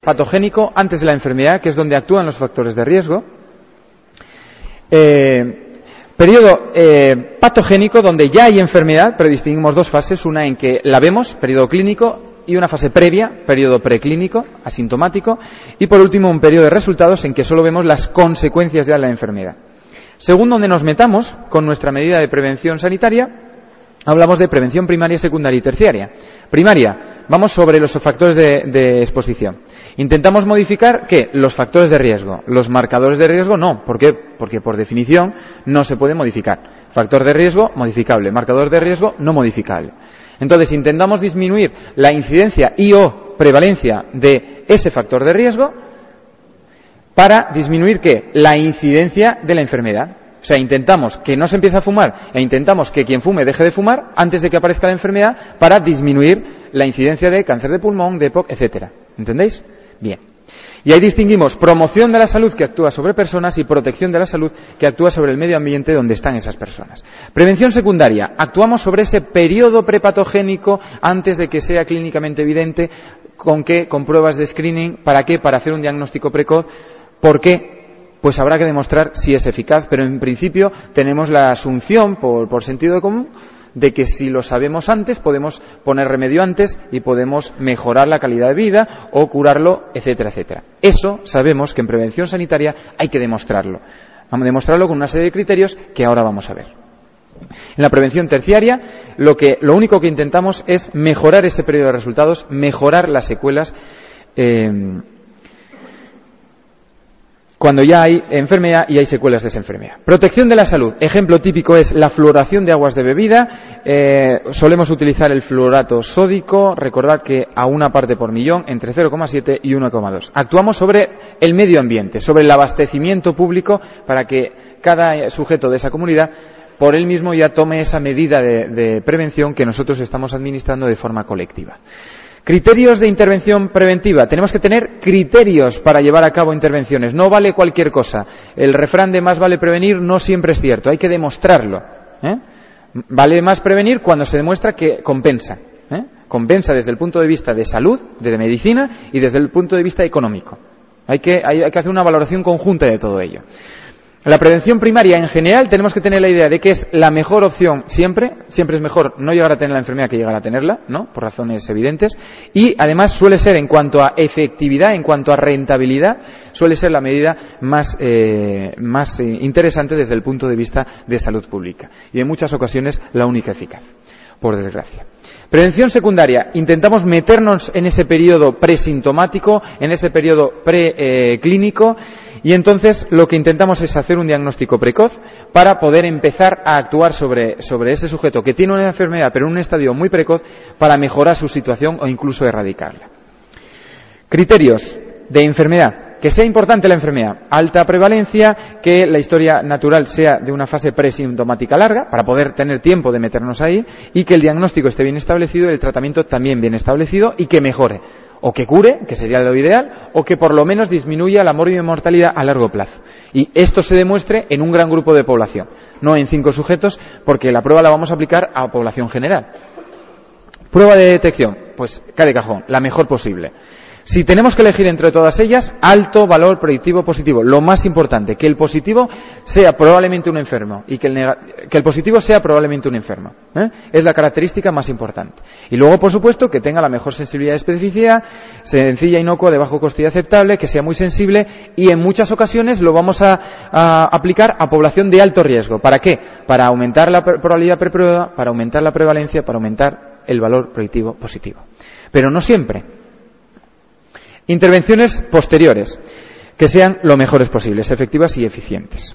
patogénico antes de la enfermedad, que es donde actúan los factores de riesgo. Eh, periodo eh, patogénico donde ya hay enfermedad, pero distinguimos dos fases, una en que la vemos, periodo clínico, y una fase previa, periodo preclínico, asintomático, y por último un periodo de resultados en que solo vemos las consecuencias de la enfermedad. Según donde nos metamos con nuestra medida de prevención sanitaria, hablamos de prevención primaria, secundaria y terciaria. Primaria, vamos sobre los factores de exposición. Intentamos modificar ¿qué? Los factores de riesgo. Los marcadores de riesgo no. ¿Por qué? Porque por definición no se puede modificar. Factor de riesgo modificable. Marcador de riesgo no modificable. Entonces intentamos disminuir la incidencia y o prevalencia de ese factor de riesgo para disminuir qué? La incidencia de la enfermedad. O sea, intentamos que no se empiece a fumar e intentamos que quien fume deje de fumar antes de que aparezca la enfermedad para disminuir la incidencia de cáncer de pulmón, de EPOC, etcétera. ¿Entendéis? Bien. Y ahí distinguimos promoción de la salud que actúa sobre personas y protección de la salud que actúa sobre el medio ambiente donde están esas personas. Prevención secundaria. Actuamos sobre ese periodo prepatogénico antes de que sea clínicamente evidente. ¿Con qué? Con pruebas de screening. ¿Para qué? Para hacer un diagnóstico precoz. ¿Por qué? Pues habrá que demostrar si es eficaz, pero en principio tenemos la asunción, por, por sentido común, de que si lo sabemos antes podemos poner remedio antes y podemos mejorar la calidad de vida o curarlo, etcétera, etcétera. Eso sabemos que en prevención sanitaria hay que demostrarlo. Vamos a demostrarlo con una serie de criterios que ahora vamos a ver. En la prevención terciaria, lo, que, lo único que intentamos es mejorar ese periodo de resultados, mejorar las secuelas. Eh, cuando ya hay enfermedad y hay secuelas de esa enfermedad. Protección de la salud. Ejemplo típico es la fluoración de aguas de bebida. Eh, solemos utilizar el fluorato sódico. Recordad que a una parte por millón, entre 0,7 y 1,2. Actuamos sobre el medio ambiente, sobre el abastecimiento público para que cada sujeto de esa comunidad por él mismo ya tome esa medida de, de prevención que nosotros estamos administrando de forma colectiva. Criterios de intervención preventiva. Tenemos que tener criterios para llevar a cabo intervenciones. No vale cualquier cosa. El refrán de más vale prevenir no siempre es cierto. Hay que demostrarlo. ¿eh? Vale más prevenir cuando se demuestra que compensa. ¿eh? Compensa desde el punto de vista de salud, de medicina y desde el punto de vista económico. Hay que, hay, hay que hacer una valoración conjunta de todo ello. La prevención primaria en general tenemos que tener la idea de que es la mejor opción siempre, siempre es mejor no llegar a tener la enfermedad que llegar a tenerla, ¿no? Por razones evidentes. Y además suele ser en cuanto a efectividad, en cuanto a rentabilidad, suele ser la medida más, eh, eh, interesante desde el punto de vista de salud pública. Y en muchas ocasiones la única eficaz, por desgracia. Prevención secundaria. Intentamos meternos en ese periodo presintomático, en ese periodo preclínico. Eh, y entonces lo que intentamos es hacer un diagnóstico precoz para poder empezar a actuar sobre, sobre, ese sujeto que tiene una enfermedad pero en un estadio muy precoz para mejorar su situación o incluso erradicarla. Criterios de enfermedad. Que sea importante la enfermedad. Alta prevalencia, que la historia natural sea de una fase presintomática larga, para poder tener tiempo de meternos ahí, y que el diagnóstico esté bien establecido el tratamiento también bien establecido y que mejore o que cure, que sería lo ideal, o que por lo menos disminuya la mortalidad a largo plazo. Y esto se demuestre en un gran grupo de población, no en cinco sujetos, porque la prueba la vamos a aplicar a población general. Prueba de detección, pues cae cajón, la mejor posible. Si tenemos que elegir entre todas ellas, alto valor predictivo positivo. Lo más importante, que el positivo sea probablemente un enfermo y que el, positivo sea probablemente un enfermo. ¿eh? Es la característica más importante. Y luego, por supuesto, que tenga la mejor sensibilidad y especificidad, sencilla, inocua, de bajo coste y aceptable, que sea muy sensible y en muchas ocasiones lo vamos a, a aplicar a población de alto riesgo. ¿Para qué? Para aumentar la probabilidad preprueba, para aumentar la prevalencia, para aumentar el valor predictivo positivo. Pero no siempre. Intervenciones posteriores, que sean lo mejores posibles, efectivas y eficientes.